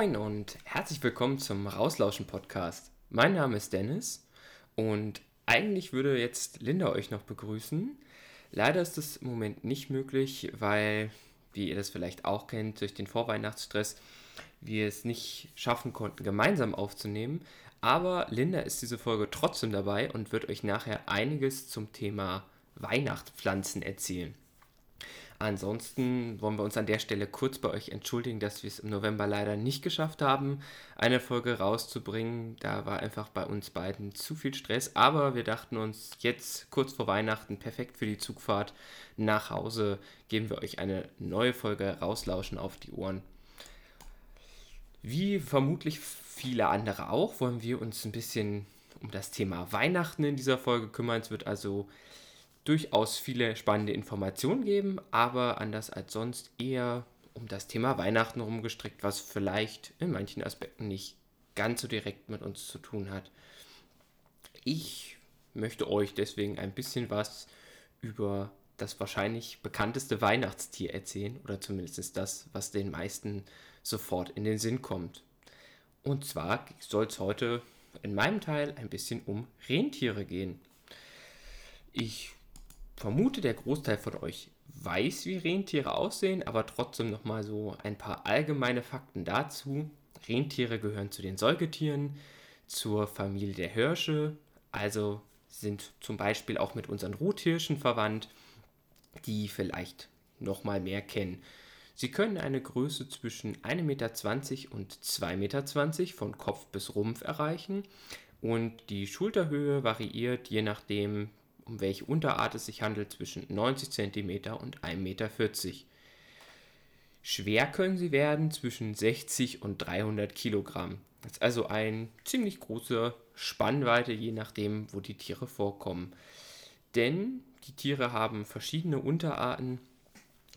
Moin und herzlich willkommen zum Rauslauschen Podcast. Mein Name ist Dennis und eigentlich würde jetzt Linda euch noch begrüßen. Leider ist das im Moment nicht möglich, weil, wie ihr das vielleicht auch kennt, durch den Vorweihnachtsstress wir es nicht schaffen konnten, gemeinsam aufzunehmen. Aber Linda ist diese Folge trotzdem dabei und wird euch nachher einiges zum Thema Weihnachtspflanzen erzählen. Ansonsten wollen wir uns an der Stelle kurz bei euch entschuldigen, dass wir es im November leider nicht geschafft haben, eine Folge rauszubringen. Da war einfach bei uns beiden zu viel Stress. Aber wir dachten uns, jetzt kurz vor Weihnachten, perfekt für die Zugfahrt nach Hause, geben wir euch eine neue Folge rauslauschen auf die Ohren. Wie vermutlich viele andere auch, wollen wir uns ein bisschen um das Thema Weihnachten in dieser Folge kümmern. Es wird also durchaus viele spannende Informationen geben, aber anders als sonst eher um das Thema Weihnachten rumgestrickt, was vielleicht in manchen Aspekten nicht ganz so direkt mit uns zu tun hat. Ich möchte euch deswegen ein bisschen was über das wahrscheinlich bekannteste Weihnachtstier erzählen oder zumindest das, was den meisten sofort in den Sinn kommt. Und zwar soll es heute in meinem Teil ein bisschen um Rentiere gehen. Ich vermute, der Großteil von euch weiß, wie Rentiere aussehen, aber trotzdem nochmal so ein paar allgemeine Fakten dazu. Rentiere gehören zu den Säugetieren, zur Familie der Hirsche, also sind zum Beispiel auch mit unseren Ruthirschen verwandt, die vielleicht nochmal mehr kennen. Sie können eine Größe zwischen 1,20 Meter und 2,20 Meter von Kopf bis Rumpf erreichen und die Schulterhöhe variiert je nachdem, um welche Unterart es sich handelt, zwischen 90 cm und 1,40 Meter. Schwer können sie werden zwischen 60 und 300 Kilogramm. Das ist also eine ziemlich große Spannweite, je nachdem, wo die Tiere vorkommen. Denn die Tiere haben verschiedene Unterarten,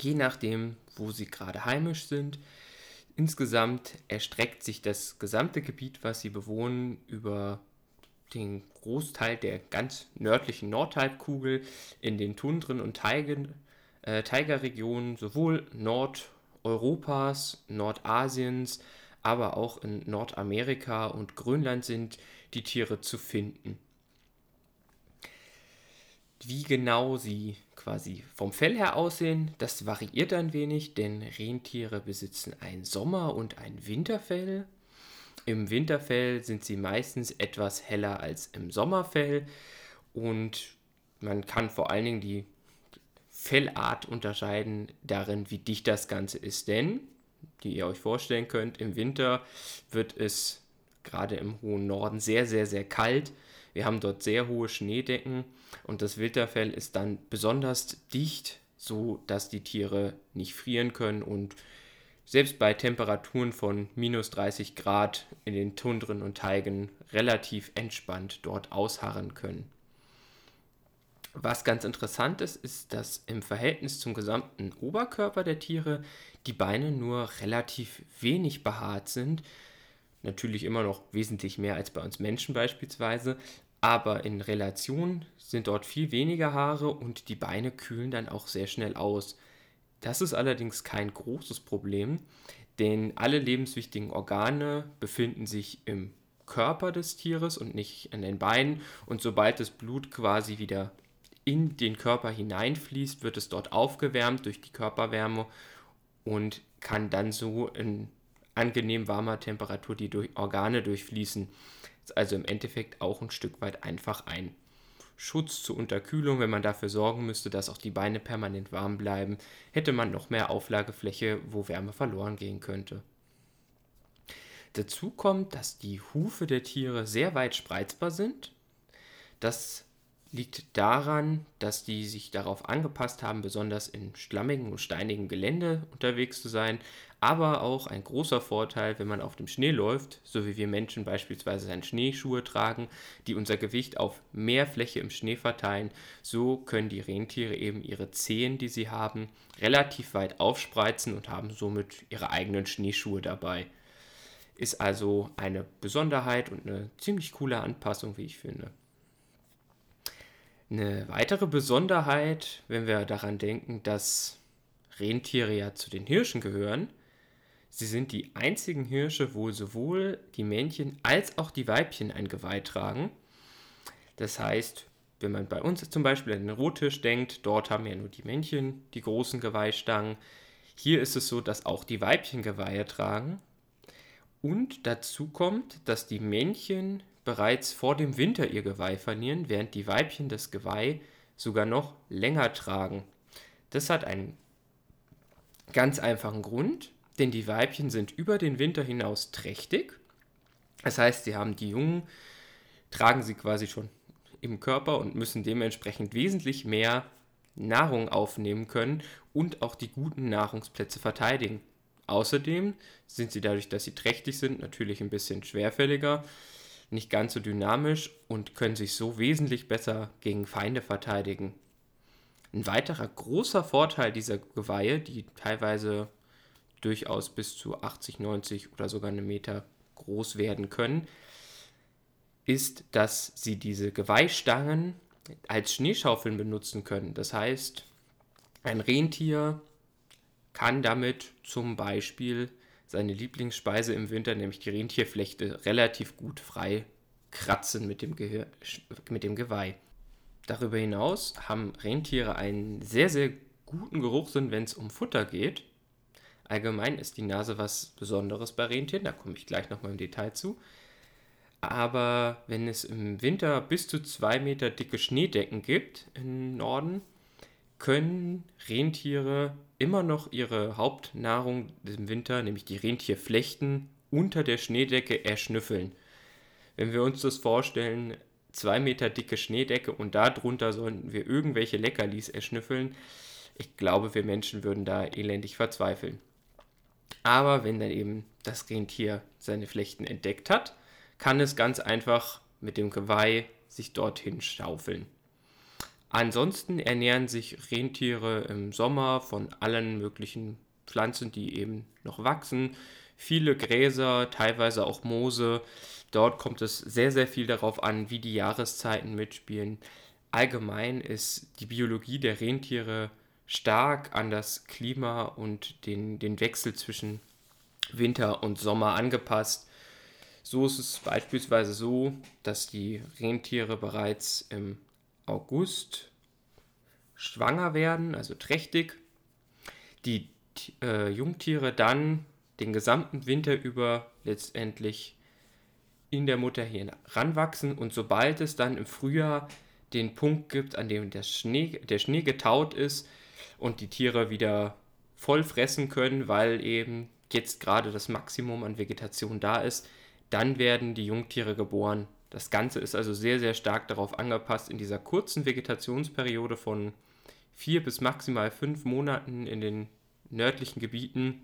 je nachdem, wo sie gerade heimisch sind. Insgesamt erstreckt sich das gesamte Gebiet, was sie bewohnen, über den Großteil der ganz nördlichen Nordhalbkugel in den Tundren und Taigen, äh, Taigerregionen sowohl Nordeuropas, Nordasiens, aber auch in Nordamerika und Grönland sind die Tiere zu finden. Wie genau sie quasi vom Fell her aussehen, das variiert ein wenig, denn Rentiere besitzen ein Sommer- und ein Winterfell. Im Winterfell sind sie meistens etwas heller als im Sommerfell und man kann vor allen Dingen die Fellart unterscheiden darin, wie dicht das Ganze ist. Denn, wie ihr euch vorstellen könnt, im Winter wird es gerade im hohen Norden sehr, sehr, sehr kalt. Wir haben dort sehr hohe Schneedecken und das Winterfell ist dann besonders dicht, so dass die Tiere nicht frieren können und selbst bei Temperaturen von minus 30 Grad in den Tundren und Teigen relativ entspannt dort ausharren können. Was ganz interessant ist, ist, dass im Verhältnis zum gesamten Oberkörper der Tiere die Beine nur relativ wenig behaart sind. Natürlich immer noch wesentlich mehr als bei uns Menschen beispielsweise, aber in Relation sind dort viel weniger Haare und die Beine kühlen dann auch sehr schnell aus. Das ist allerdings kein großes Problem, denn alle lebenswichtigen Organe befinden sich im Körper des Tieres und nicht an den Beinen. Und sobald das Blut quasi wieder in den Körper hineinfließt, wird es dort aufgewärmt durch die Körperwärme und kann dann so in angenehm warmer Temperatur die Organe durchfließen. Ist also im Endeffekt auch ein Stück weit einfach ein Schutz zur Unterkühlung, wenn man dafür sorgen müsste, dass auch die Beine permanent warm bleiben, hätte man noch mehr Auflagefläche, wo Wärme verloren gehen könnte. Dazu kommt, dass die Hufe der Tiere sehr weit spreizbar sind. Das liegt daran, dass die sich darauf angepasst haben, besonders in schlammigen und steinigen Gelände unterwegs zu sein, aber auch ein großer Vorteil, wenn man auf dem Schnee läuft, so wie wir Menschen beispielsweise dann Schneeschuhe tragen, die unser Gewicht auf mehr Fläche im Schnee verteilen, so können die Rentiere eben ihre Zehen, die sie haben, relativ weit aufspreizen und haben somit ihre eigenen Schneeschuhe dabei. Ist also eine Besonderheit und eine ziemlich coole Anpassung, wie ich finde. Eine weitere Besonderheit, wenn wir daran denken, dass Rentiere ja zu den Hirschen gehören, Sie sind die einzigen Hirsche, wo sowohl die Männchen als auch die Weibchen ein Geweih tragen. Das heißt, wenn man bei uns zum Beispiel an den Rothirsch denkt, dort haben ja nur die Männchen die großen Geweihstangen. Hier ist es so, dass auch die Weibchen Geweihe tragen. Und dazu kommt, dass die Männchen bereits vor dem Winter ihr Geweih verlieren, während die Weibchen das Geweih sogar noch länger tragen. Das hat einen ganz einfachen Grund denn die Weibchen sind über den Winter hinaus trächtig. Das heißt, sie haben die Jungen, tragen sie quasi schon im Körper und müssen dementsprechend wesentlich mehr Nahrung aufnehmen können und auch die guten Nahrungsplätze verteidigen. Außerdem sind sie dadurch, dass sie trächtig sind, natürlich ein bisschen schwerfälliger, nicht ganz so dynamisch und können sich so wesentlich besser gegen Feinde verteidigen. Ein weiterer großer Vorteil dieser Geweihe, die teilweise durchaus bis zu 80, 90 oder sogar einen Meter groß werden können, ist, dass sie diese Geweihstangen als Schneeschaufeln benutzen können. Das heißt, ein Rentier kann damit zum Beispiel seine Lieblingsspeise im Winter, nämlich die Rentierflechte, relativ gut frei kratzen mit dem, Gehir mit dem Geweih. Darüber hinaus haben Rentiere einen sehr, sehr guten Geruchssinn, wenn es um Futter geht. Allgemein ist die Nase was Besonderes bei Rentieren, da komme ich gleich nochmal im Detail zu. Aber wenn es im Winter bis zu zwei Meter dicke Schneedecken gibt im Norden, können Rentiere immer noch ihre Hauptnahrung im Winter, nämlich die Rentierflechten, unter der Schneedecke erschnüffeln. Wenn wir uns das vorstellen, zwei Meter dicke Schneedecke und darunter sollten wir irgendwelche Leckerlis erschnüffeln, ich glaube, wir Menschen würden da elendig verzweifeln. Aber wenn dann eben das Rentier seine Flechten entdeckt hat, kann es ganz einfach mit dem Geweih sich dorthin schaufeln. Ansonsten ernähren sich Rentiere im Sommer von allen möglichen Pflanzen, die eben noch wachsen. Viele Gräser, teilweise auch Moose. Dort kommt es sehr, sehr viel darauf an, wie die Jahreszeiten mitspielen. Allgemein ist die Biologie der Rentiere stark an das Klima und den, den Wechsel zwischen Winter und Sommer angepasst. So ist es beispielsweise so, dass die Rentiere bereits im August schwanger werden, also trächtig. Die äh, Jungtiere dann den gesamten Winter über letztendlich in der Mutter heranwachsen und sobald es dann im Frühjahr den Punkt gibt, an dem der Schnee, der Schnee getaut ist, und die Tiere wieder voll fressen können, weil eben jetzt gerade das Maximum an Vegetation da ist, dann werden die Jungtiere geboren. Das Ganze ist also sehr, sehr stark darauf angepasst, in dieser kurzen Vegetationsperiode von vier bis maximal fünf Monaten in den nördlichen Gebieten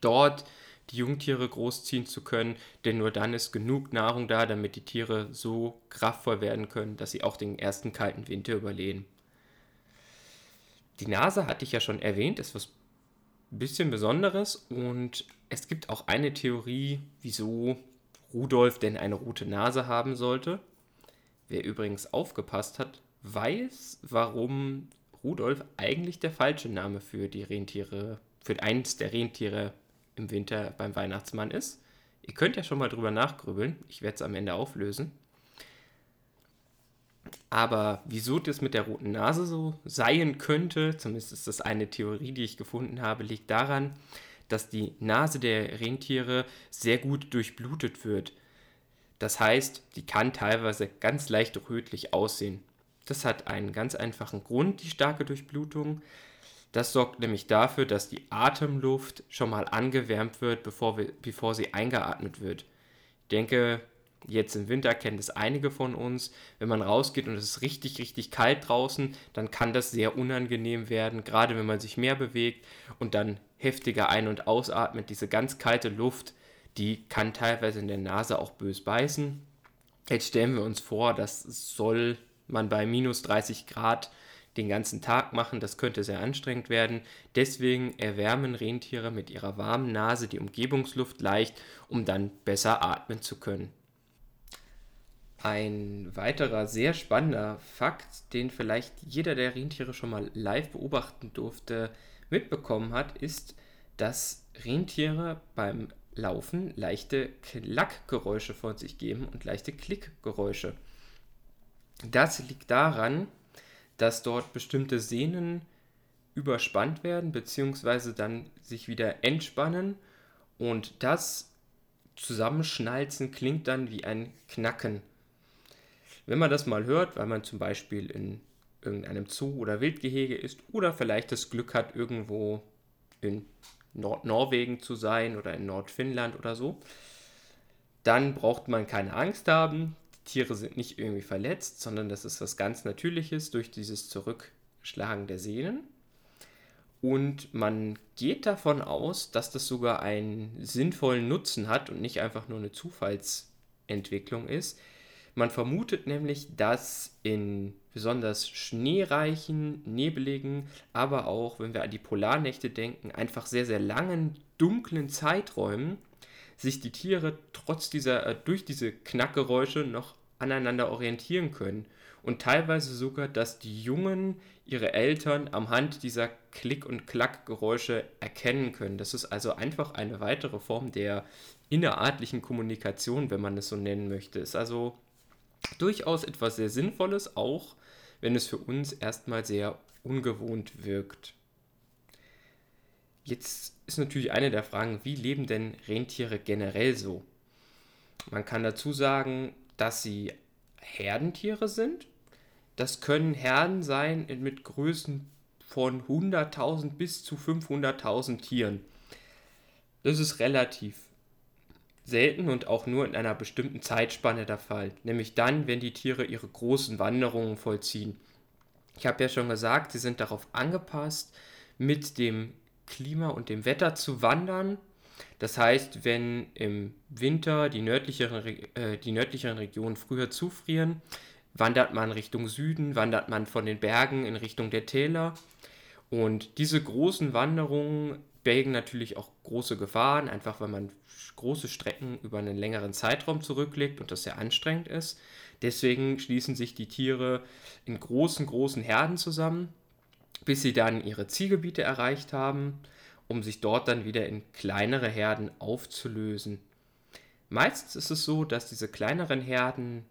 dort die Jungtiere großziehen zu können, denn nur dann ist genug Nahrung da, damit die Tiere so kraftvoll werden können, dass sie auch den ersten kalten Winter überleben. Die Nase hatte ich ja schon erwähnt, ist was ein bisschen Besonderes und es gibt auch eine Theorie, wieso Rudolf denn eine rote Nase haben sollte. Wer übrigens aufgepasst hat, weiß, warum Rudolf eigentlich der falsche Name für die Rentiere, für eins der Rentiere im Winter beim Weihnachtsmann ist. Ihr könnt ja schon mal drüber nachgrübeln. Ich werde es am Ende auflösen. Aber wieso das mit der roten Nase so sein könnte, zumindest ist das eine Theorie, die ich gefunden habe, liegt daran, dass die Nase der Rentiere sehr gut durchblutet wird. Das heißt, die kann teilweise ganz leicht rötlich aussehen. Das hat einen ganz einfachen Grund, die starke Durchblutung. Das sorgt nämlich dafür, dass die Atemluft schon mal angewärmt wird, bevor, wir, bevor sie eingeatmet wird. Ich denke, Jetzt im Winter kennen das einige von uns. Wenn man rausgeht und es ist richtig, richtig kalt draußen, dann kann das sehr unangenehm werden, gerade wenn man sich mehr bewegt und dann heftiger ein- und ausatmet. Diese ganz kalte Luft, die kann teilweise in der Nase auch bös beißen. Jetzt stellen wir uns vor, das soll man bei minus 30 Grad den ganzen Tag machen. Das könnte sehr anstrengend werden. Deswegen erwärmen Rentiere mit ihrer warmen Nase die Umgebungsluft leicht, um dann besser atmen zu können. Ein weiterer sehr spannender Fakt, den vielleicht jeder der Rentiere schon mal live beobachten durfte, mitbekommen hat, ist, dass Rentiere beim Laufen leichte Klackgeräusche von sich geben und leichte Klickgeräusche. Das liegt daran, dass dort bestimmte Sehnen überspannt werden bzw. dann sich wieder entspannen und das Zusammenschnalzen klingt dann wie ein Knacken. Wenn man das mal hört, weil man zum Beispiel in irgendeinem Zoo oder Wildgehege ist oder vielleicht das Glück hat, irgendwo in Nordnorwegen zu sein oder in Nordfinnland oder so, dann braucht man keine Angst haben. Die Tiere sind nicht irgendwie verletzt, sondern das ist was ganz Natürliches durch dieses Zurückschlagen der Sehnen. Und man geht davon aus, dass das sogar einen sinnvollen Nutzen hat und nicht einfach nur eine Zufallsentwicklung ist. Man vermutet nämlich, dass in besonders schneereichen, nebeligen, aber auch, wenn wir an die Polarnächte denken, einfach sehr, sehr langen, dunklen Zeiträumen sich die Tiere trotz dieser, äh, durch diese Knackgeräusche noch aneinander orientieren können und teilweise sogar, dass die Jungen ihre Eltern am Hand dieser Klick- und Klackgeräusche erkennen können. Das ist also einfach eine weitere Form der innerartlichen Kommunikation, wenn man es so nennen möchte. Ist also durchaus etwas sehr Sinnvolles, auch wenn es für uns erstmal sehr ungewohnt wirkt. Jetzt ist natürlich eine der Fragen, wie leben denn Rentiere generell so? Man kann dazu sagen, dass sie Herdentiere sind. Das können Herden sein mit Größen von 100.000 bis zu 500.000 Tieren. Das ist relativ selten und auch nur in einer bestimmten Zeitspanne der Fall, nämlich dann, wenn die Tiere ihre großen Wanderungen vollziehen. Ich habe ja schon gesagt, sie sind darauf angepasst, mit dem Klima und dem Wetter zu wandern. Das heißt, wenn im Winter die nördlicheren, äh, die nördlicheren Regionen früher zufrieren, wandert man Richtung Süden, wandert man von den Bergen in Richtung der Täler. Und diese großen Wanderungen bergen natürlich auch große Gefahren, einfach weil man große Strecken über einen längeren Zeitraum zurücklegt und das sehr anstrengend ist. Deswegen schließen sich die Tiere in großen, großen Herden zusammen, bis sie dann ihre Zielgebiete erreicht haben, um sich dort dann wieder in kleinere Herden aufzulösen. Meistens ist es so, dass diese kleineren Herden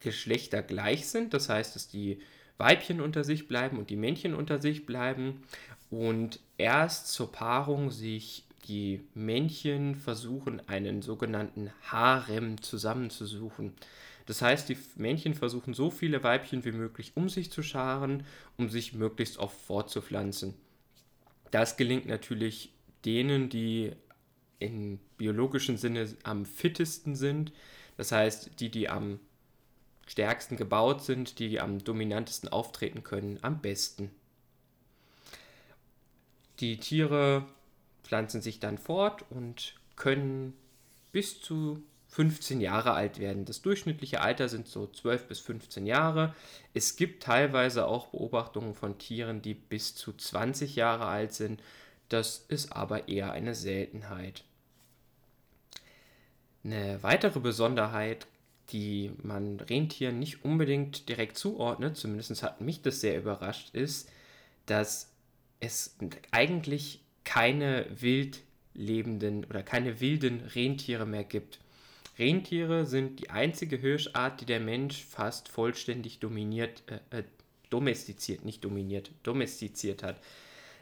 Geschlechter gleich sind, das heißt, dass die Weibchen unter sich bleiben und die Männchen unter sich bleiben und erst zur Paarung sich die Männchen versuchen, einen sogenannten Harem zusammenzusuchen. Das heißt, die Männchen versuchen so viele Weibchen wie möglich um sich zu scharen, um sich möglichst oft fortzupflanzen. Das gelingt natürlich denen, die im biologischen Sinne am fittesten sind. Das heißt, die, die am stärksten gebaut sind, die, die am dominantesten auftreten können, am besten. Die Tiere pflanzen sich dann fort und können bis zu 15 Jahre alt werden. Das durchschnittliche Alter sind so 12 bis 15 Jahre. Es gibt teilweise auch Beobachtungen von Tieren, die bis zu 20 Jahre alt sind. Das ist aber eher eine Seltenheit. Eine weitere Besonderheit, die man Rentieren nicht unbedingt direkt zuordnet, zumindest hat mich das sehr überrascht, ist, dass es eigentlich keine wild lebenden oder keine wilden Rentiere mehr gibt. Rentiere sind die einzige Hirschart, die der Mensch fast vollständig dominiert, äh, äh, domestiziert, nicht dominiert, domestiziert hat.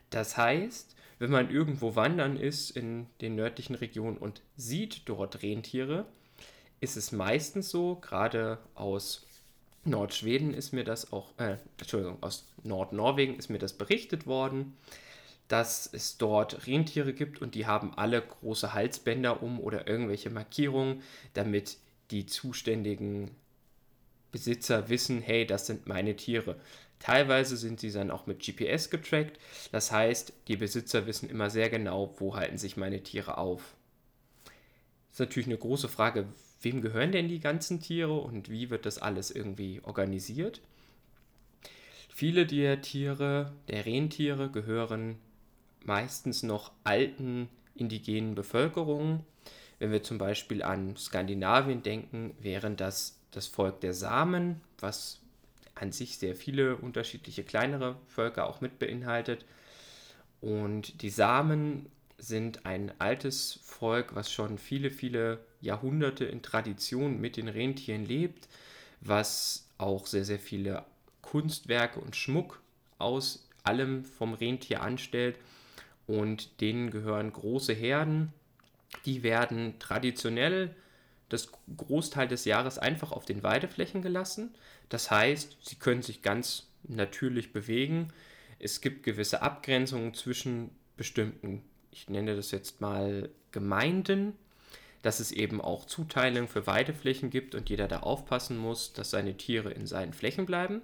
Das heißt, wenn man irgendwo wandern ist in den nördlichen Regionen und sieht dort Rentiere, ist es meistens so, gerade aus Nordschweden ist mir das auch, äh, Entschuldigung, aus Nordnorwegen ist mir das berichtet worden, dass es dort Rentiere gibt und die haben alle große Halsbänder um oder irgendwelche Markierungen, damit die zuständigen Besitzer wissen, hey, das sind meine Tiere. Teilweise sind sie dann auch mit GPS getrackt, das heißt, die Besitzer wissen immer sehr genau, wo halten sich meine Tiere auf. Das ist natürlich eine große Frage, wem gehören denn die ganzen Tiere und wie wird das alles irgendwie organisiert. Viele der Tiere, der Rentiere, gehören meistens noch alten indigenen Bevölkerungen. Wenn wir zum Beispiel an Skandinavien denken, wären das das Volk der Samen, was an sich sehr viele unterschiedliche kleinere Völker auch mit beinhaltet. Und die Samen sind ein altes Volk, was schon viele, viele Jahrhunderte in Tradition mit den Rentieren lebt, was auch sehr, sehr viele Kunstwerke und Schmuck aus allem vom Rentier anstellt. Und denen gehören große Herden. Die werden traditionell das Großteil des Jahres einfach auf den Weideflächen gelassen. Das heißt, sie können sich ganz natürlich bewegen. Es gibt gewisse Abgrenzungen zwischen bestimmten, ich nenne das jetzt mal Gemeinden, dass es eben auch Zuteilungen für Weideflächen gibt und jeder da aufpassen muss, dass seine Tiere in seinen Flächen bleiben.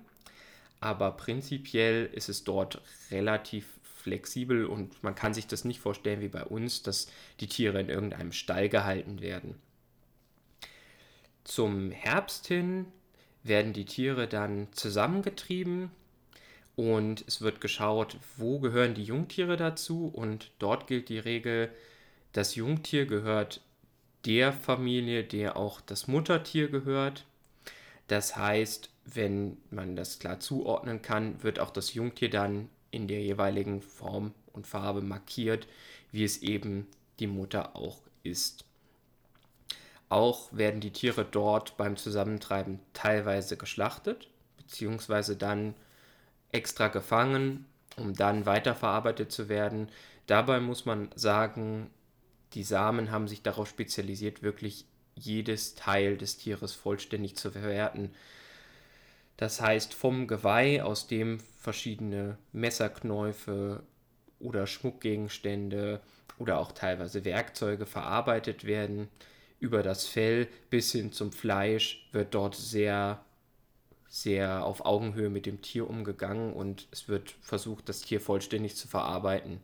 Aber prinzipiell ist es dort relativ flexibel und man kann sich das nicht vorstellen wie bei uns, dass die Tiere in irgendeinem Stall gehalten werden. Zum Herbst hin werden die Tiere dann zusammengetrieben und es wird geschaut, wo gehören die Jungtiere dazu und dort gilt die Regel, das Jungtier gehört der Familie, der auch das Muttertier gehört. Das heißt, wenn man das klar zuordnen kann, wird auch das Jungtier dann in der jeweiligen Form und Farbe markiert, wie es eben die Mutter auch ist. Auch werden die Tiere dort beim Zusammentreiben teilweise geschlachtet, beziehungsweise dann extra gefangen, um dann weiterverarbeitet zu werden. Dabei muss man sagen, die Samen haben sich darauf spezialisiert, wirklich jedes Teil des Tieres vollständig zu verwerten. Das heißt, vom Geweih, aus dem verschiedene Messerknäufe oder Schmuckgegenstände oder auch teilweise Werkzeuge verarbeitet werden, über das Fell bis hin zum Fleisch wird dort sehr, sehr auf Augenhöhe mit dem Tier umgegangen und es wird versucht, das Tier vollständig zu verarbeiten.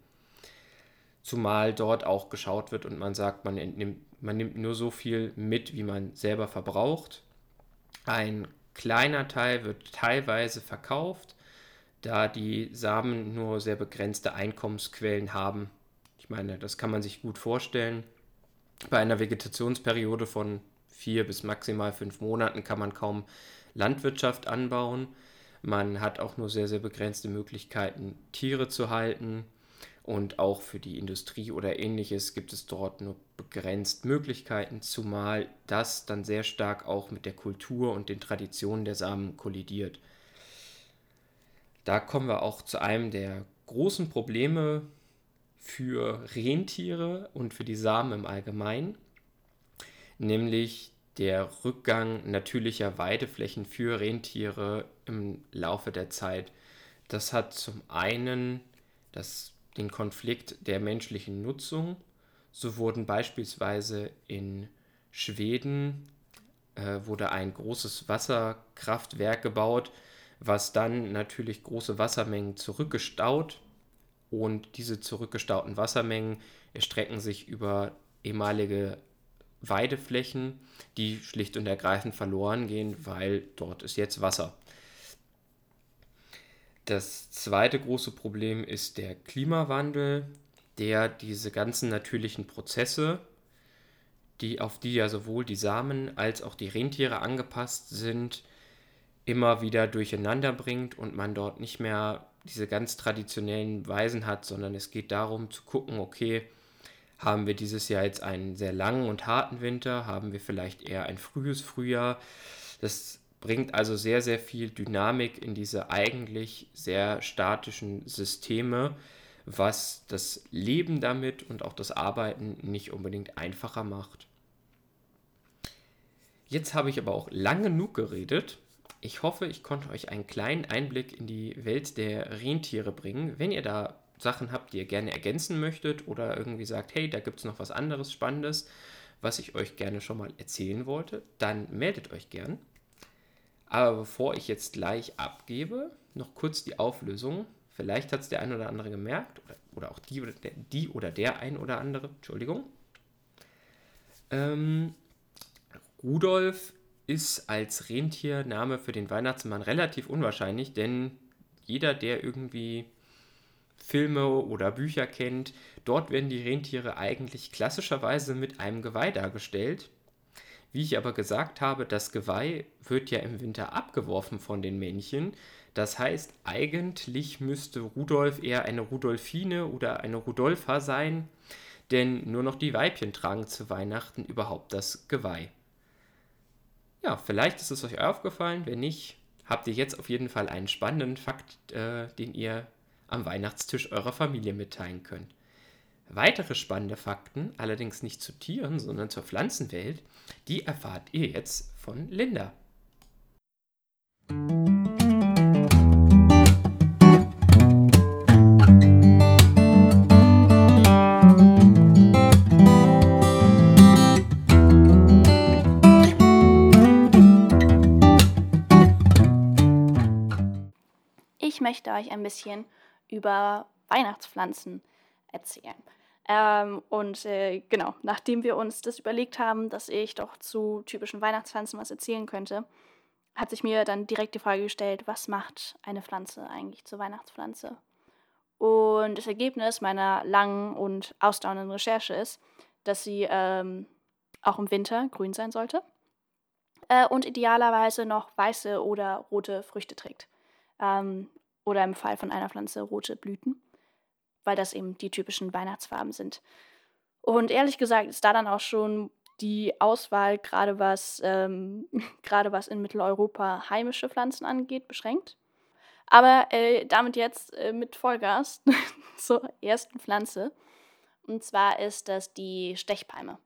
Zumal dort auch geschaut wird und man sagt, man, entnimmt, man nimmt nur so viel mit, wie man selber verbraucht. Ein kleiner Teil wird teilweise verkauft, da die Samen nur sehr begrenzte Einkommensquellen haben. Ich meine, das kann man sich gut vorstellen. Bei einer Vegetationsperiode von vier bis maximal fünf Monaten kann man kaum Landwirtschaft anbauen. Man hat auch nur sehr, sehr begrenzte Möglichkeiten, Tiere zu halten. Und auch für die Industrie oder ähnliches gibt es dort nur begrenzt Möglichkeiten, zumal das dann sehr stark auch mit der Kultur und den Traditionen der Samen kollidiert. Da kommen wir auch zu einem der großen Probleme für Rentiere und für die Samen im Allgemeinen, nämlich der Rückgang natürlicher Weideflächen für Rentiere im Laufe der Zeit. Das hat zum einen das, den Konflikt der menschlichen Nutzung. So wurden beispielsweise in Schweden äh, wurde ein großes Wasserkraftwerk gebaut, was dann natürlich große Wassermengen zurückgestaut und diese zurückgestauten Wassermengen erstrecken sich über ehemalige Weideflächen, die schlicht und ergreifend verloren gehen, weil dort ist jetzt Wasser. Das zweite große Problem ist der Klimawandel, der diese ganzen natürlichen Prozesse, die, auf die ja sowohl die Samen als auch die Rentiere angepasst sind, immer wieder durcheinander bringt und man dort nicht mehr diese ganz traditionellen Weisen hat, sondern es geht darum zu gucken, okay, haben wir dieses Jahr jetzt einen sehr langen und harten Winter, haben wir vielleicht eher ein frühes Frühjahr. Das bringt also sehr, sehr viel Dynamik in diese eigentlich sehr statischen Systeme, was das Leben damit und auch das Arbeiten nicht unbedingt einfacher macht. Jetzt habe ich aber auch lang genug geredet ich hoffe, ich konnte euch einen kleinen Einblick in die Welt der Rentiere bringen. Wenn ihr da Sachen habt, die ihr gerne ergänzen möchtet oder irgendwie sagt, hey, da gibt es noch was anderes Spannendes, was ich euch gerne schon mal erzählen wollte, dann meldet euch gern. Aber bevor ich jetzt gleich abgebe, noch kurz die Auflösung. Vielleicht hat es der ein oder andere gemerkt oder, oder auch die oder, der, die oder der ein oder andere, Entschuldigung. Ähm, Rudolf ist als Rentiername für den Weihnachtsmann relativ unwahrscheinlich, denn jeder, der irgendwie Filme oder Bücher kennt, dort werden die Rentiere eigentlich klassischerweise mit einem Geweih dargestellt. Wie ich aber gesagt habe, das Geweih wird ja im Winter abgeworfen von den Männchen. Das heißt, eigentlich müsste Rudolf eher eine Rudolfine oder eine Rudolfa sein. denn nur noch die Weibchen tragen zu Weihnachten überhaupt das Geweih. Ja, vielleicht ist es euch aufgefallen, wenn nicht, habt ihr jetzt auf jeden Fall einen spannenden Fakt, äh, den ihr am Weihnachtstisch eurer Familie mitteilen könnt. Weitere spannende Fakten, allerdings nicht zu Tieren, sondern zur Pflanzenwelt, die erfahrt ihr jetzt von Linda. Ich möchte euch ein bisschen über Weihnachtspflanzen erzählen. Ähm, und äh, genau, nachdem wir uns das überlegt haben, dass ich doch zu typischen Weihnachtspflanzen was erzählen könnte, hat sich mir dann direkt die Frage gestellt, was macht eine Pflanze eigentlich zur Weihnachtspflanze? Und das Ergebnis meiner langen und ausdauernden Recherche ist, dass sie ähm, auch im Winter grün sein sollte äh, und idealerweise noch weiße oder rote Früchte trägt. Ähm, oder im Fall von einer Pflanze rote Blüten, weil das eben die typischen Weihnachtsfarben sind. Und ehrlich gesagt ist da dann auch schon die Auswahl, gerade was, ähm, gerade was in Mitteleuropa heimische Pflanzen angeht, beschränkt. Aber äh, damit jetzt äh, mit Vollgas zur ersten Pflanze. Und zwar ist das die Stechpalme.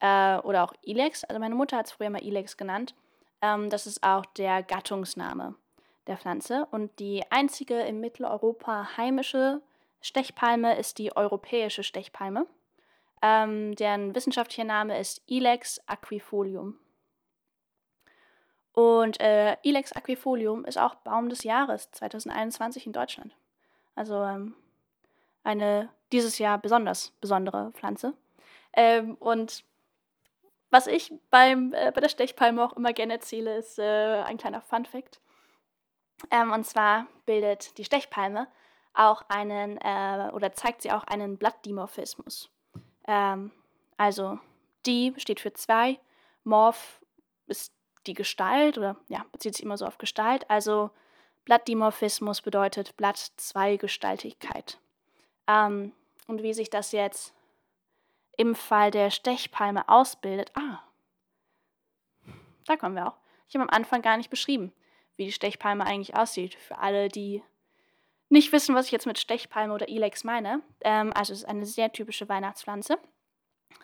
Äh, oder auch Ilex. Also meine Mutter hat es früher mal Ilex genannt. Ähm, das ist auch der Gattungsname der Pflanze. Und die einzige in Mitteleuropa heimische Stechpalme ist die europäische Stechpalme. Ähm, deren wissenschaftlicher Name ist Ilex aquifolium. Und äh, Ilex aquifolium ist auch Baum des Jahres 2021 in Deutschland. Also ähm, eine dieses Jahr besonders besondere Pflanze. Ähm, und was ich beim, äh, bei der Stechpalme auch immer gerne erzähle, ist äh, ein kleiner Fun Fact. Ähm, und zwar bildet die Stechpalme auch einen, äh, oder zeigt sie auch einen Blattdimorphismus. Ähm, also die steht für zwei, Morph ist die Gestalt oder ja, bezieht sich immer so auf Gestalt. Also Blattdimorphismus bedeutet Blatt-Zwei-Gestaltigkeit. Ähm, und wie sich das jetzt im Fall der Stechpalme ausbildet, ah, da kommen wir auch. Ich habe am Anfang gar nicht beschrieben wie die Stechpalme eigentlich aussieht. Für alle, die nicht wissen, was ich jetzt mit Stechpalme oder Ilex meine. Ähm, also es ist eine sehr typische Weihnachtspflanze.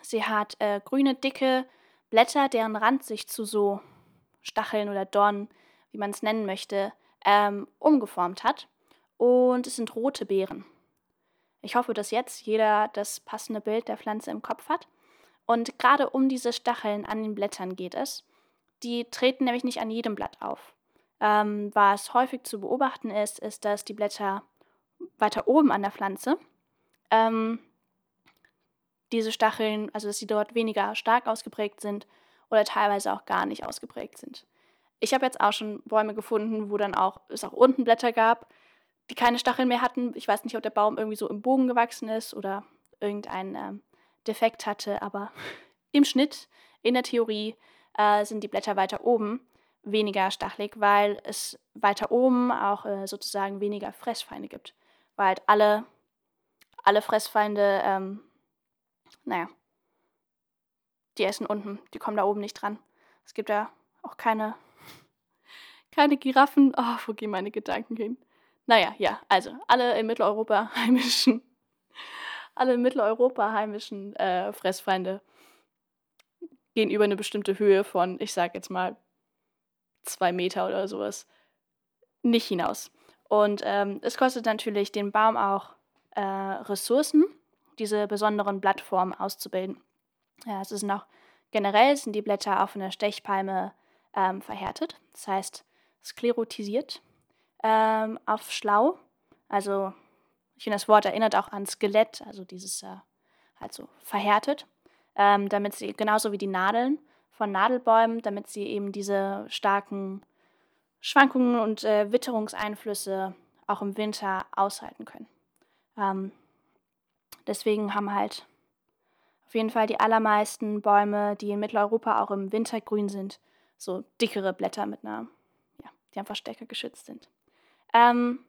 Sie hat äh, grüne, dicke Blätter, deren Rand sich zu so Stacheln oder Dornen, wie man es nennen möchte, ähm, umgeformt hat. Und es sind rote Beeren. Ich hoffe, dass jetzt jeder das passende Bild der Pflanze im Kopf hat. Und gerade um diese Stacheln an den Blättern geht es. Die treten nämlich nicht an jedem Blatt auf. Ähm, was häufig zu beobachten ist, ist, dass die Blätter weiter oben an der Pflanze ähm, diese Stacheln, also dass sie dort weniger stark ausgeprägt sind oder teilweise auch gar nicht ausgeprägt sind. Ich habe jetzt auch schon Bäume gefunden, wo dann auch es auch unten Blätter gab, die keine Stacheln mehr hatten. Ich weiß nicht, ob der Baum irgendwie so im Bogen gewachsen ist oder irgendein ähm, Defekt hatte, aber im Schnitt, in der Theorie, äh, sind die Blätter weiter oben weniger stachelig, weil es weiter oben auch äh, sozusagen weniger Fressfeinde gibt. Weil halt alle, alle Fressfeinde, ähm, naja, die essen unten, die kommen da oben nicht dran. Es gibt ja auch keine, keine Giraffen. Oh, wo gehen meine Gedanken hin? Naja, ja, also alle in Mitteleuropa heimischen, alle in Mitteleuropa heimischen äh, Fressfeinde gehen über eine bestimmte Höhe von, ich sag jetzt mal, zwei Meter oder sowas nicht hinaus. Und ähm, es kostet natürlich den Baum auch äh, Ressourcen, diese besonderen Blattformen auszubilden. Ja, es ist auch generell sind die Blätter auch von der Stechpalme ähm, verhärtet, das heißt sklerotisiert ähm, auf schlau. Also ich finde, das Wort erinnert auch an Skelett, also dieses äh, halt so verhärtet, ähm, damit sie genauso wie die Nadeln von Nadelbäumen, damit sie eben diese starken Schwankungen und äh, Witterungseinflüsse auch im Winter aushalten können. Ähm, deswegen haben halt auf jeden Fall die allermeisten Bäume, die in Mitteleuropa auch im Winter grün sind, so dickere Blätter mit einer, ja, die einfach stärker geschützt sind. Ähm,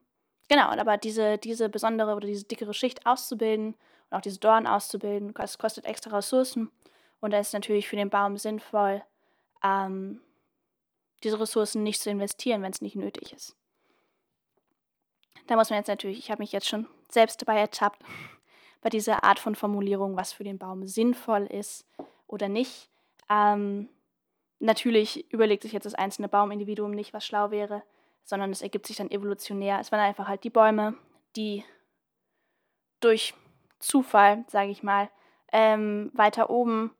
genau, aber diese, diese besondere oder diese dickere Schicht auszubilden Und auch diese Dornen auszubilden, das kostet extra Ressourcen. Und da ist natürlich für den Baum sinnvoll, ähm, diese Ressourcen nicht zu investieren, wenn es nicht nötig ist. Da muss man jetzt natürlich, ich habe mich jetzt schon selbst dabei ertappt, bei dieser Art von Formulierung, was für den Baum sinnvoll ist oder nicht. Ähm, natürlich überlegt sich jetzt das einzelne Baumindividuum nicht, was schlau wäre, sondern es ergibt sich dann evolutionär. Es waren einfach halt die Bäume, die durch Zufall, sage ich mal, ähm, weiter oben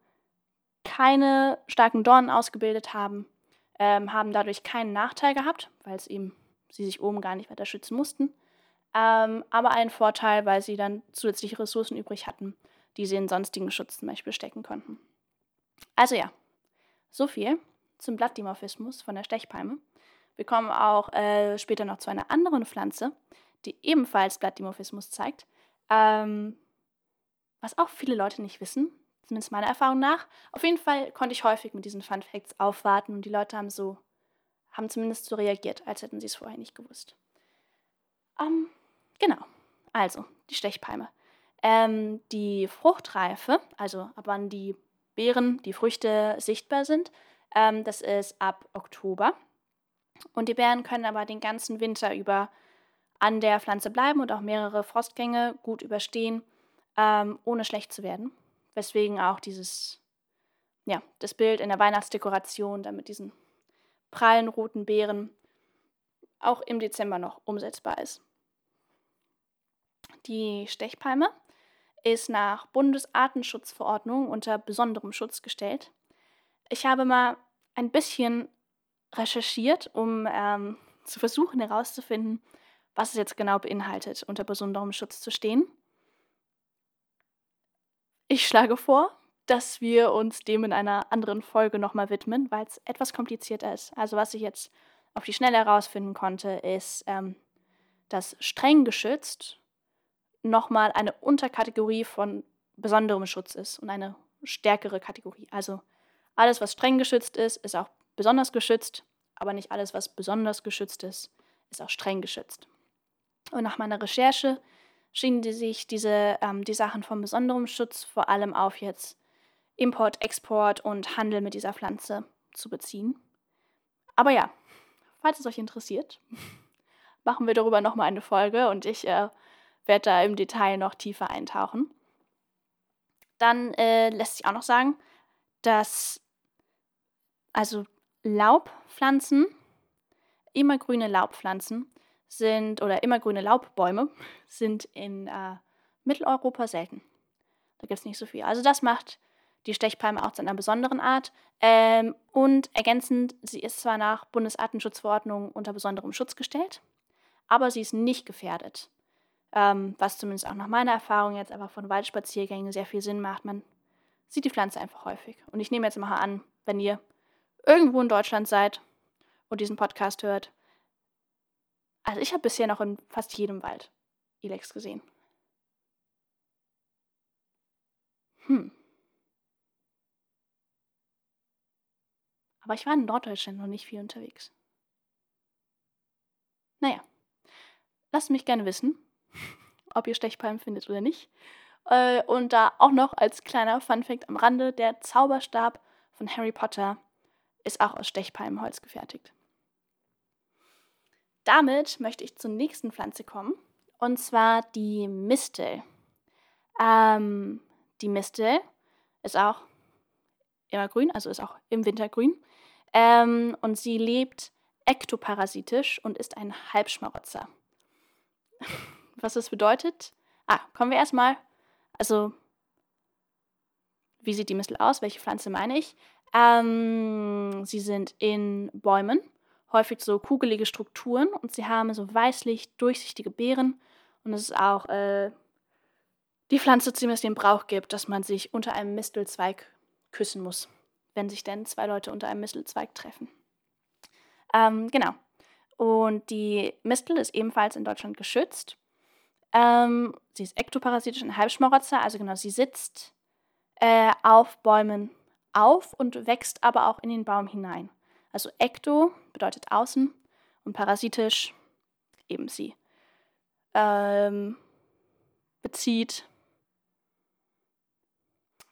keine starken Dornen ausgebildet haben, ähm, haben dadurch keinen Nachteil gehabt, weil es eben sie sich oben gar nicht weiter schützen mussten. Ähm, aber einen Vorteil, weil sie dann zusätzliche Ressourcen übrig hatten, die sie in sonstigen Schutz zum Beispiel stecken konnten. Also ja, so viel zum Blattdimorphismus von der Stechpalme. Wir kommen auch äh, später noch zu einer anderen Pflanze, die ebenfalls Blattdimorphismus zeigt. Ähm, was auch viele Leute nicht wissen, zumindest meiner Erfahrung nach. Auf jeden Fall konnte ich häufig mit diesen Fun Facts aufwarten und die Leute haben so, haben zumindest so reagiert, als hätten sie es vorher nicht gewusst. Ähm, genau, also die Stechpalme. Ähm, die Fruchtreife, also ab wann die Beeren, die Früchte sichtbar sind, ähm, das ist ab Oktober. Und die Beeren können aber den ganzen Winter über an der Pflanze bleiben und auch mehrere Frostgänge gut überstehen, ähm, ohne schlecht zu werden. Weswegen auch dieses, ja, das Bild in der Weihnachtsdekoration dann mit diesen prallen roten Beeren auch im Dezember noch umsetzbar ist. Die Stechpalme ist nach Bundesartenschutzverordnung unter besonderem Schutz gestellt. Ich habe mal ein bisschen recherchiert, um ähm, zu versuchen herauszufinden, was es jetzt genau beinhaltet, unter besonderem Schutz zu stehen. Ich schlage vor, dass wir uns dem in einer anderen Folge nochmal widmen, weil es etwas komplizierter ist. Also was ich jetzt auf die Schnelle herausfinden konnte, ist, ähm, dass streng geschützt nochmal eine Unterkategorie von besonderem Schutz ist und eine stärkere Kategorie. Also alles, was streng geschützt ist, ist auch besonders geschützt, aber nicht alles, was besonders geschützt ist, ist auch streng geschützt. Und nach meiner Recherche schienen die sich diese, ähm, die Sachen von besonderem Schutz vor allem auf jetzt Import, Export und Handel mit dieser Pflanze zu beziehen. Aber ja, falls es euch interessiert, machen wir darüber nochmal eine Folge und ich äh, werde da im Detail noch tiefer eintauchen. Dann äh, lässt sich auch noch sagen, dass also Laubpflanzen, immergrüne Laubpflanzen sind oder immergrüne Laubbäume sind in äh, Mitteleuropa selten. Da gibt es nicht so viel. Also das macht die Stechpalme auch zu einer besonderen Art. Ähm, und ergänzend, sie ist zwar nach Bundesartenschutzverordnung unter besonderem Schutz gestellt, aber sie ist nicht gefährdet. Ähm, was zumindest auch nach meiner Erfahrung jetzt einfach von Waldspaziergängen sehr viel Sinn macht. Man sieht die Pflanze einfach häufig. Und ich nehme jetzt mal an, wenn ihr irgendwo in Deutschland seid und diesen Podcast hört, also ich habe bisher noch in fast jedem Wald Ilex gesehen. Hm. Aber ich war in Norddeutschland noch nicht viel unterwegs. Naja, lasst mich gerne wissen, ob ihr Stechpalmen findet oder nicht. Äh, und da auch noch als kleiner Funfact am Rande, der Zauberstab von Harry Potter ist auch aus Stechpalmenholz gefertigt. Damit möchte ich zur nächsten Pflanze kommen, und zwar die Mistel. Ähm, die Mistel ist auch immer grün, also ist auch im Winter grün. Ähm, und sie lebt ektoparasitisch und ist ein Halbschmarotzer. Was das bedeutet? Ah, kommen wir erstmal. Also, wie sieht die Mistel aus? Welche Pflanze meine ich? Ähm, sie sind in Bäumen, häufig so kugelige Strukturen und sie haben so weißlich durchsichtige Beeren. Und es ist auch äh, die Pflanze, dem es den Brauch gibt, dass man sich unter einem Mistelzweig küssen muss, wenn sich denn zwei Leute unter einem Mistelzweig treffen. Ähm, genau. Und die Mistel ist ebenfalls in Deutschland geschützt. Ähm, sie ist ektoparasitisch und Halbschmarotzer, also genau, sie sitzt äh, auf Bäumen auf und wächst aber auch in den Baum hinein. Also ekto bedeutet außen und parasitisch eben sie ähm, bezieht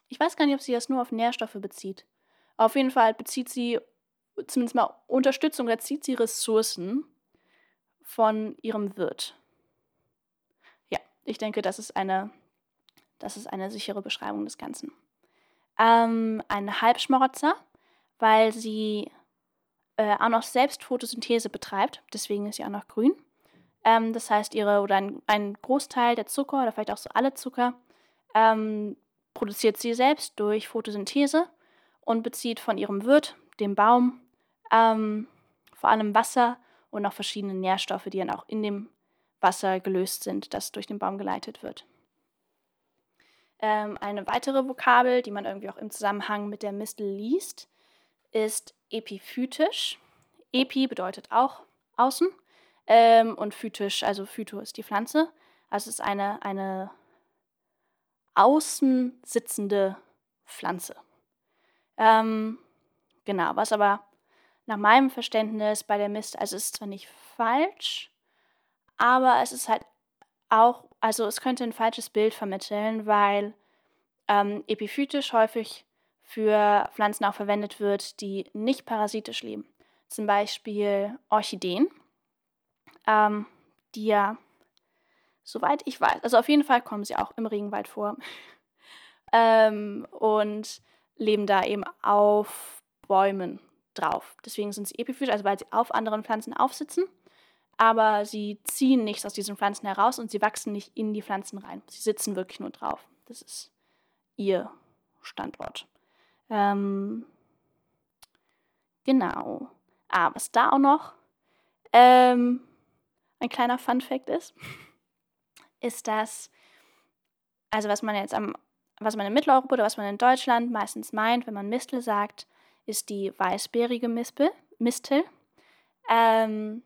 ich weiß gar nicht, ob sie das nur auf Nährstoffe bezieht. Auf jeden Fall bezieht sie zumindest mal Unterstützung oder zieht sie Ressourcen von ihrem Wirt. Ja, ich denke, das ist eine, das ist eine sichere Beschreibung des Ganzen. Ähm, ein Halbschmarotzer, weil sie äh, auch noch selbst Photosynthese betreibt, deswegen ist sie auch noch grün. Ähm, das heißt, ihre oder ein, ein, Großteil der Zucker oder vielleicht auch so alle Zucker ähm, produziert sie selbst durch Photosynthese und bezieht von ihrem Wirt, dem Baum, ähm, vor allem Wasser und auch verschiedene Nährstoffe, die dann auch in dem Wasser gelöst sind, das durch den Baum geleitet wird. Ähm, eine weitere Vokabel, die man irgendwie auch im Zusammenhang mit der Mistel liest, ist epiphytisch. Epi bedeutet auch außen ähm, und phytisch, also phyto ist die Pflanze. Also es ist eine, eine außen sitzende Pflanze. Ähm, genau, was aber nach meinem Verständnis bei der Mist, also es ist zwar nicht falsch, aber es ist halt auch, also es könnte ein falsches Bild vermitteln, weil ähm, epiphytisch häufig für Pflanzen auch verwendet wird, die nicht parasitisch leben. Zum Beispiel Orchideen, ähm, die ja, soweit ich weiß, also auf jeden Fall kommen sie auch im Regenwald vor ähm, und leben da eben auf Bäumen drauf. Deswegen sind sie epiphytisch, also weil sie auf anderen Pflanzen aufsitzen, aber sie ziehen nichts aus diesen Pflanzen heraus und sie wachsen nicht in die Pflanzen rein. Sie sitzen wirklich nur drauf. Das ist ihr Standort. Ähm, genau. Ah, was da auch noch ähm, ein kleiner Fun-Fact ist, ist, dass, also was man jetzt am, was man in Mitteleuropa oder was man in Deutschland meistens meint, wenn man Mistel sagt, ist die weißbeerige Mispel, Mistel. Ähm,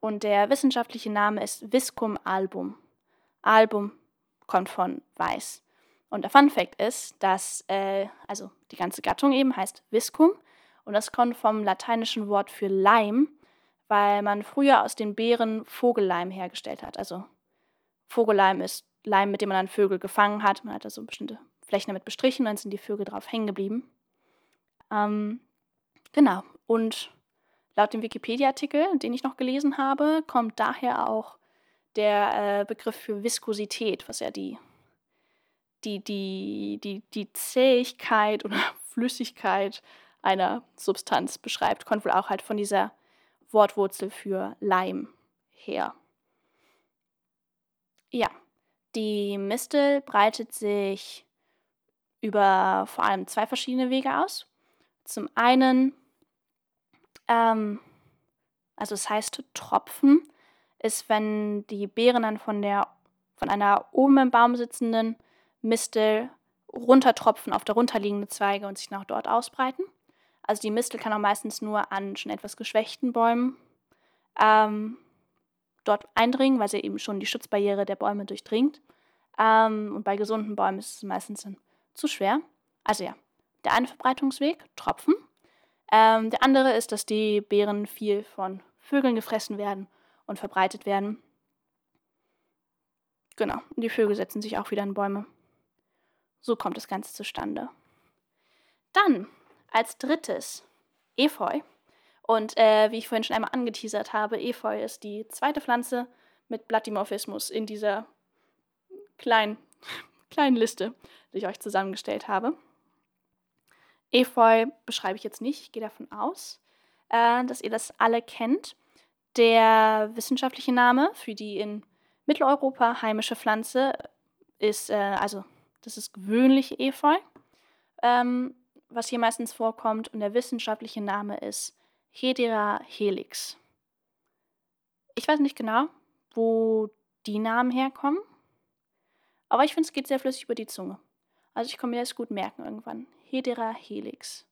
und der wissenschaftliche Name ist Viscum album. Album kommt von weiß. Und der Fun Fact ist, dass, äh, also die ganze Gattung eben heißt Viscum und das kommt vom lateinischen Wort für Leim, weil man früher aus den Beeren Vogelleim hergestellt hat. Also Vogelleim ist Leim, mit dem man dann Vögel gefangen hat. Man hat da so bestimmte Flächen damit bestrichen und dann sind die Vögel drauf hängen geblieben. Ähm, genau. Und laut dem Wikipedia-Artikel, den ich noch gelesen habe, kommt daher auch der äh, Begriff für Viskosität, was ja die die, die, die, die Zähigkeit oder Flüssigkeit einer Substanz beschreibt. Kommt wohl auch halt von dieser Wortwurzel für Leim her. Ja, die Mistel breitet sich über vor allem zwei verschiedene Wege aus. Zum einen, ähm, also es heißt Tropfen, ist, wenn die Beeren dann von der von einer oben im Baum sitzenden Mistel runtertropfen auf darunterliegende Zweige und sich nach dort ausbreiten. Also die Mistel kann auch meistens nur an schon etwas geschwächten Bäumen ähm, dort eindringen, weil sie eben schon die Schutzbarriere der Bäume durchdringt. Ähm, und bei gesunden Bäumen ist es meistens zu schwer. Also ja, der eine Verbreitungsweg, Tropfen. Ähm, der andere ist, dass die Beeren viel von Vögeln gefressen werden und verbreitet werden. Genau, und die Vögel setzen sich auch wieder in Bäume. So kommt das Ganze zustande. Dann als drittes Efeu. Und äh, wie ich vorhin schon einmal angeteasert habe, Efeu ist die zweite Pflanze mit Blattdimorphismus in dieser kleinen, kleinen Liste, die ich euch zusammengestellt habe. Efeu beschreibe ich jetzt nicht, ich gehe davon aus, äh, dass ihr das alle kennt. Der wissenschaftliche Name für die in Mitteleuropa heimische Pflanze ist, äh, also das ist gewöhnliche Efeu, ähm, was hier meistens vorkommt. Und der wissenschaftliche Name ist Hedera helix. Ich weiß nicht genau, wo die Namen herkommen. Aber ich finde, es geht sehr flüssig über die Zunge. Also ich kann mir das gut merken irgendwann. Hedera helix.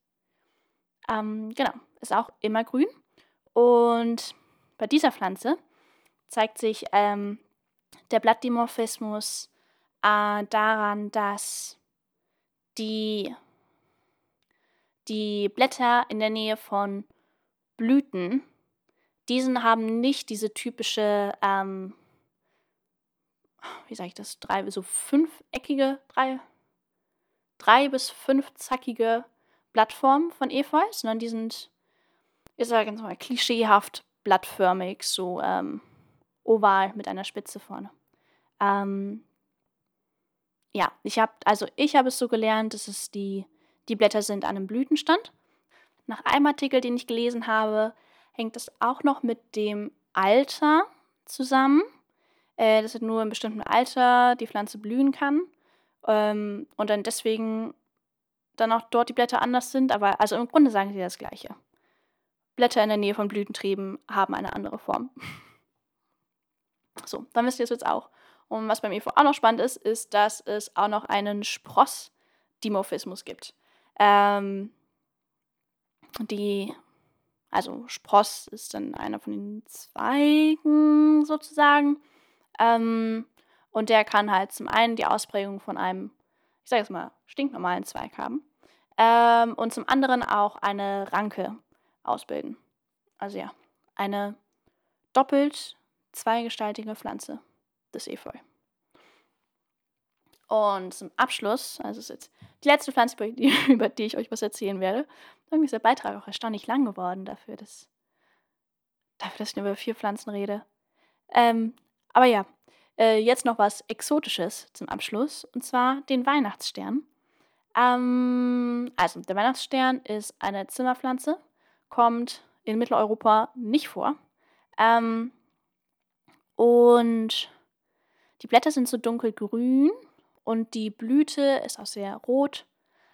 Ähm, genau, ist auch immer grün. Und bei dieser Pflanze zeigt sich ähm, der Blattdimorphismus äh, daran, dass die, die Blätter in der Nähe von Blüten, diesen haben nicht diese typische, ähm, wie sage ich das, drei, so fünfeckige, drei, drei- bis fünfzackige Blattformen von Efeu, sondern die sind, ich sage ganz mal, klischeehaft blattförmig, so ähm, oval mit einer Spitze vorne. Ähm, ja, ich habe, also ich habe es so gelernt, dass es die, die Blätter sind an einem Blütenstand. Nach einem Artikel, den ich gelesen habe, hängt das auch noch mit dem Alter zusammen. Äh, dass nur in bestimmten Alter die Pflanze blühen kann. Ähm, und dann deswegen dann auch dort die Blätter anders sind. Aber also im Grunde sagen sie das Gleiche. Blätter in der Nähe von Blütentrieben haben eine andere Form. so, dann wisst ihr es jetzt auch. Und was beim Efeu auch noch spannend ist, ist, dass es auch noch einen Spross-Dimorphismus gibt. Ähm, die, also Spross ist dann einer von den Zweigen sozusagen. Ähm, und der kann halt zum einen die Ausprägung von einem, ich sage jetzt mal, stinknormalen Zweig haben. Ähm, und zum anderen auch eine Ranke ausbilden. Also ja, eine doppelt zweigestaltige Pflanze des Efeu. Und zum Abschluss, also ist jetzt die letzte Pflanze, über die, ich euch was erzählen werde. Irgendwie ist der Beitrag auch erstaunlich lang geworden dafür, dass, dafür, dass ich über vier Pflanzen rede. Ähm, aber ja, äh, jetzt noch was Exotisches zum Abschluss, und zwar den Weihnachtsstern. Ähm, also, der Weihnachtsstern ist eine Zimmerpflanze, kommt in Mitteleuropa nicht vor. Ähm, und die Blätter sind so dunkelgrün und die Blüte ist auch sehr rot.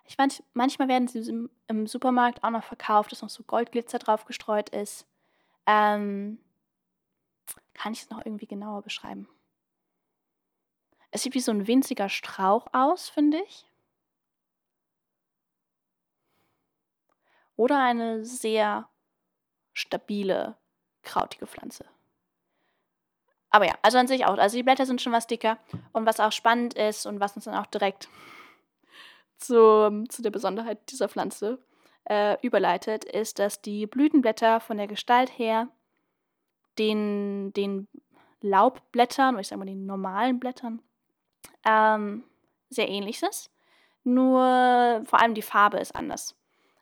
Ich weiß, manchmal werden sie im, Supermarkt auch noch verkauft, dass noch so Goldglitzer drauf gestreut ist. Ähm, kann ich es noch irgendwie genauer beschreiben? Es sieht wie so ein winziger Strauch aus, finde ich. Oder eine sehr stabile, krautige Pflanze. Aber ja, also an sich auch. Also die Blätter sind schon was dicker. Und was auch spannend ist und was uns dann auch direkt zu, zu der Besonderheit dieser Pflanze äh, überleitet, ist, dass die Blütenblätter von der Gestalt her den, den Laubblättern, oder ich sage mal den normalen Blättern, ähm, sehr ähnlich ist. Nur vor allem die Farbe ist anders.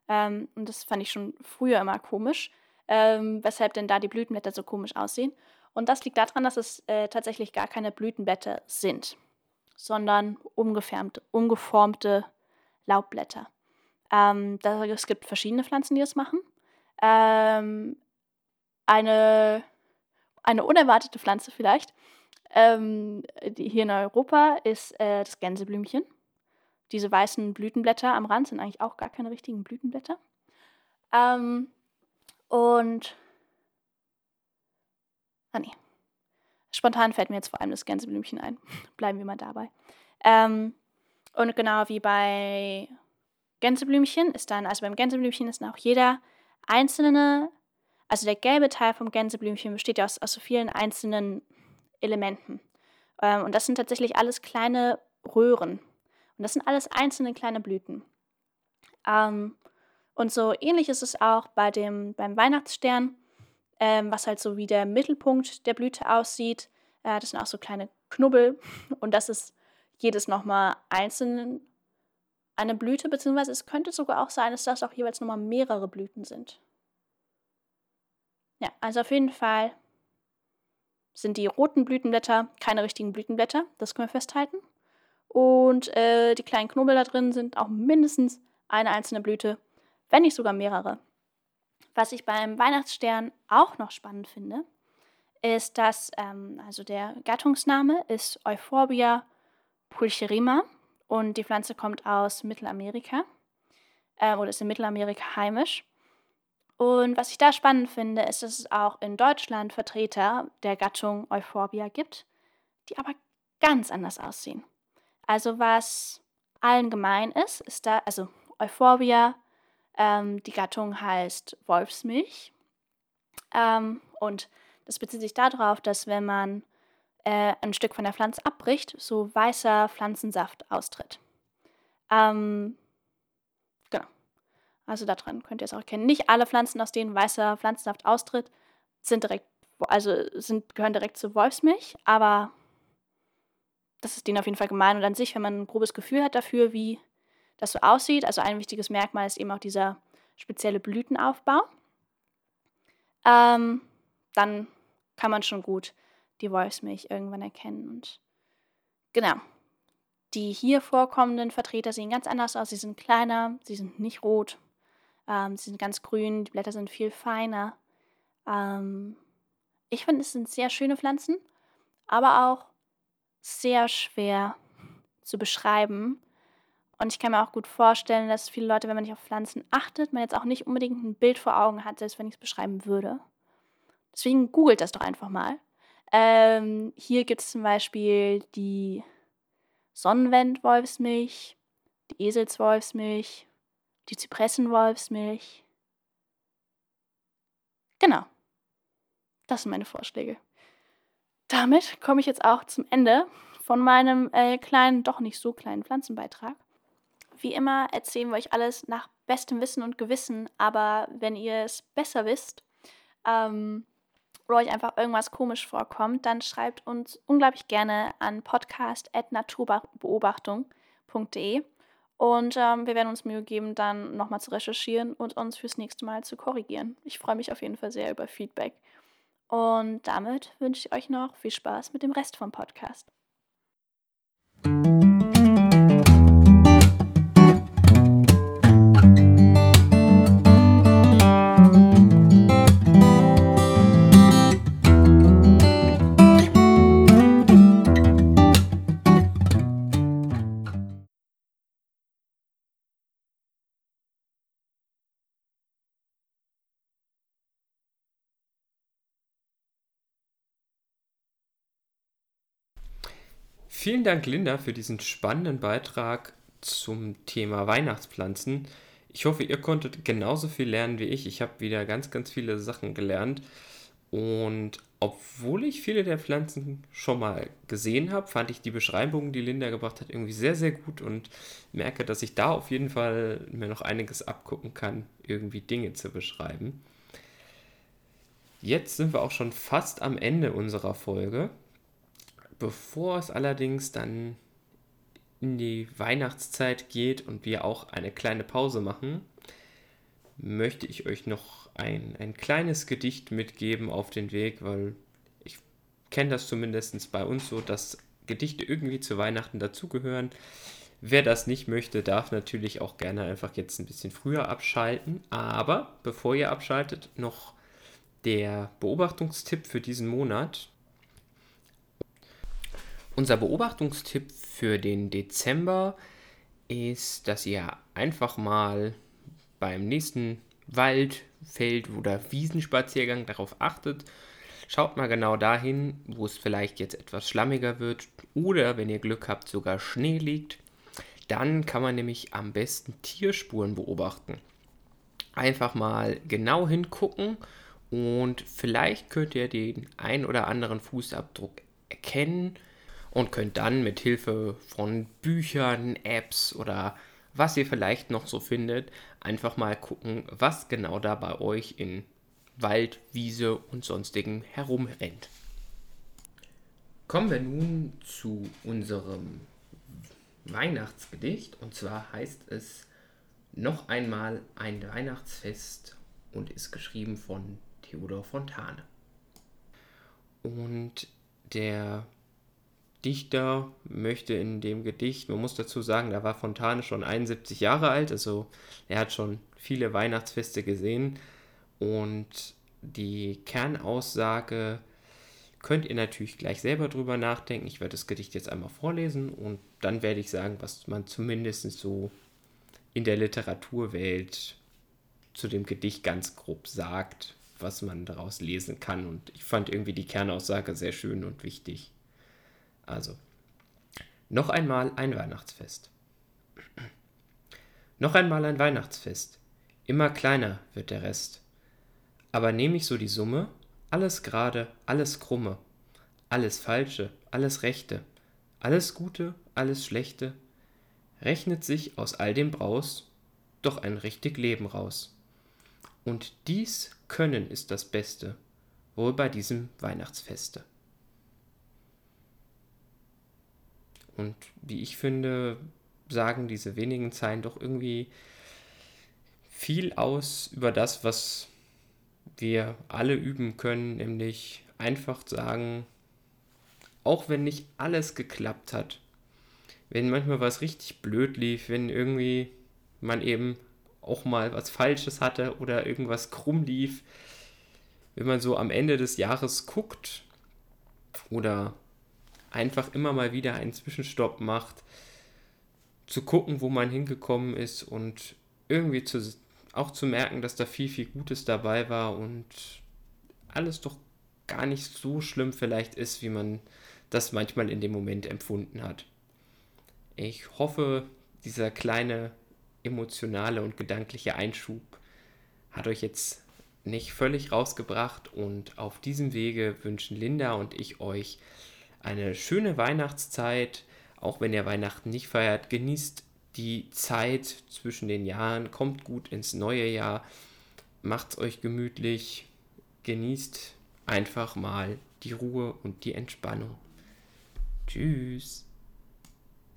Ähm, und das fand ich schon früher immer komisch, ähm, weshalb denn da die Blütenblätter so komisch aussehen. Und das liegt daran, dass es äh, tatsächlich gar keine Blütenblätter sind, sondern umgeformte Laubblätter. Ähm, das, es gibt verschiedene Pflanzen, die das machen. Ähm, eine eine unerwartete Pflanze vielleicht. Ähm, hier in Europa ist äh, das Gänseblümchen. Diese weißen Blütenblätter am Rand sind eigentlich auch gar keine richtigen Blütenblätter. Ähm, und. Ah, nee. Spontan fällt mir jetzt vor allem das Gänseblümchen ein. Bleiben wir mal dabei. Ähm, und genau wie bei Gänseblümchen ist dann, also beim Gänseblümchen ist dann auch jeder einzelne also der gelbe Teil vom Gänseblümchen besteht ja aus, aus so vielen einzelnen Elementen. Ähm, und das sind tatsächlich alles kleine Röhren. Und das sind alles einzelne kleine Blüten. Ähm, und so ähnlich ist es auch bei dem, beim Weihnachtsstern, ähm, was halt so wie der Mittelpunkt der Blüte aussieht. Äh, das sind auch so kleine Knubbel. Und das ist jedes nochmal einzeln eine Blüte, beziehungsweise es könnte sogar auch sein, dass das auch jeweils nochmal mehrere Blüten sind. Ja, also auf jeden Fall sind die roten Blütenblätter keine richtigen Blütenblätter, das können wir festhalten. Und äh, die kleinen Knubbel da drin sind auch mindestens eine einzelne Blüte, wenn nicht sogar mehrere. Was ich beim Weihnachtsstern auch noch spannend finde, ist, dass ähm, also der Gattungsname ist Euphorbia pulcherima und die Pflanze kommt aus Mittelamerika äh, oder ist in Mittelamerika heimisch. Und was ich da spannend finde, ist, dass es auch in Deutschland Vertreter der Gattung Euphorbia gibt, die aber ganz anders aussehen. Also was allen gemein ist, ist da, also Euphorbia, ähm, die Gattung heißt Wolfsmilch. Ähm, und das bezieht sich darauf, dass wenn man äh, ein Stück von der Pflanze abbricht, so weißer Pflanzensaft austritt. Ähm, also daran könnt ihr es auch erkennen. Nicht alle Pflanzen, aus denen weißer Pflanzensaft austritt, sind direkt, also sind, gehören direkt zur Wolfsmilch, aber das ist denen auf jeden Fall gemein. Und an sich, wenn man ein grobes Gefühl hat dafür, wie das so aussieht. Also ein wichtiges Merkmal ist eben auch dieser spezielle Blütenaufbau. Ähm, dann kann man schon gut die Wolfsmilch irgendwann erkennen. Und genau. Die hier vorkommenden Vertreter sehen ganz anders aus. Sie sind kleiner, sie sind nicht rot, ähm, sie sind ganz grün, die Blätter sind viel feiner. Ähm, ich finde, es sind sehr schöne Pflanzen, aber auch sehr schwer zu beschreiben. Und ich kann mir auch gut vorstellen, dass viele Leute, wenn man nicht auf Pflanzen achtet, man jetzt auch nicht unbedingt ein Bild vor Augen hat, selbst wenn ich es beschreiben würde. Deswegen googelt das doch einfach mal. Ähm, hier gibt es zum Beispiel die Sonnenwend-Wolfsmilch, die Eselswolfsmilch, die Zypressenwolfsmilch. Genau. Das sind meine Vorschläge. Damit komme ich jetzt auch zum Ende von meinem äh, kleinen, doch nicht so kleinen Pflanzenbeitrag. Wie immer erzählen wir euch alles nach bestem Wissen und Gewissen, aber wenn ihr es besser wisst ähm, oder euch einfach irgendwas komisch vorkommt, dann schreibt uns unglaublich gerne an podcast.naturbeobachtung.de und ähm, wir werden uns Mühe geben, dann nochmal zu recherchieren und uns fürs nächste Mal zu korrigieren. Ich freue mich auf jeden Fall sehr über Feedback. Und damit wünsche ich euch noch viel Spaß mit dem Rest vom Podcast. Vielen Dank, Linda, für diesen spannenden Beitrag zum Thema Weihnachtspflanzen. Ich hoffe, ihr konntet genauso viel lernen wie ich. Ich habe wieder ganz, ganz viele Sachen gelernt. Und obwohl ich viele der Pflanzen schon mal gesehen habe, fand ich die Beschreibungen, die Linda gebracht hat, irgendwie sehr, sehr gut und merke, dass ich da auf jeden Fall mir noch einiges abgucken kann, irgendwie Dinge zu beschreiben. Jetzt sind wir auch schon fast am Ende unserer Folge. Bevor es allerdings dann in die Weihnachtszeit geht und wir auch eine kleine Pause machen, möchte ich euch noch ein, ein kleines Gedicht mitgeben auf den Weg, weil ich kenne das zumindest bei uns so, dass Gedichte irgendwie zu Weihnachten dazugehören. Wer das nicht möchte, darf natürlich auch gerne einfach jetzt ein bisschen früher abschalten. Aber bevor ihr abschaltet, noch der Beobachtungstipp für diesen Monat. Unser Beobachtungstipp für den Dezember ist, dass ihr einfach mal beim nächsten Wald, Feld oder Wiesenspaziergang darauf achtet. Schaut mal genau dahin, wo es vielleicht jetzt etwas schlammiger wird oder wenn ihr Glück habt, sogar Schnee liegt. Dann kann man nämlich am besten Tierspuren beobachten. Einfach mal genau hingucken und vielleicht könnt ihr den ein oder anderen Fußabdruck erkennen und könnt dann mit Hilfe von Büchern, Apps oder was ihr vielleicht noch so findet, einfach mal gucken, was genau da bei euch in Wald, Wiese und sonstigen herumrennt. Kommen wir nun zu unserem Weihnachtsgedicht und zwar heißt es noch einmal ein Weihnachtsfest und ist geschrieben von Theodor Fontane. Und der Dichter möchte in dem Gedicht, man muss dazu sagen, da war Fontane schon 71 Jahre alt, also er hat schon viele Weihnachtsfeste gesehen und die Kernaussage könnt ihr natürlich gleich selber drüber nachdenken. Ich werde das Gedicht jetzt einmal vorlesen und dann werde ich sagen, was man zumindest so in der Literaturwelt zu dem Gedicht ganz grob sagt, was man daraus lesen kann. Und ich fand irgendwie die Kernaussage sehr schön und wichtig. Also, noch einmal ein Weihnachtsfest. Noch einmal ein Weihnachtsfest. Immer kleiner wird der Rest. Aber nehme ich so die Summe, alles gerade, alles krumme, alles Falsche, alles Rechte, alles Gute, alles Schlechte, rechnet sich aus all dem Braus doch ein richtig Leben raus. Und dies Können ist das Beste, wohl bei diesem Weihnachtsfeste. Und wie ich finde, sagen diese wenigen Zeilen doch irgendwie viel aus über das, was wir alle üben können, nämlich einfach sagen, auch wenn nicht alles geklappt hat, wenn manchmal was richtig blöd lief, wenn irgendwie man eben auch mal was Falsches hatte oder irgendwas krumm lief, wenn man so am Ende des Jahres guckt oder einfach immer mal wieder einen Zwischenstopp macht, zu gucken, wo man hingekommen ist und irgendwie zu, auch zu merken, dass da viel, viel Gutes dabei war und alles doch gar nicht so schlimm vielleicht ist, wie man das manchmal in dem Moment empfunden hat. Ich hoffe, dieser kleine emotionale und gedankliche Einschub hat euch jetzt nicht völlig rausgebracht und auf diesem Wege wünschen Linda und ich euch eine schöne Weihnachtszeit. Auch wenn ihr Weihnachten nicht feiert, genießt die Zeit zwischen den Jahren, kommt gut ins neue Jahr, macht's euch gemütlich, genießt einfach mal die Ruhe und die Entspannung. Tschüss.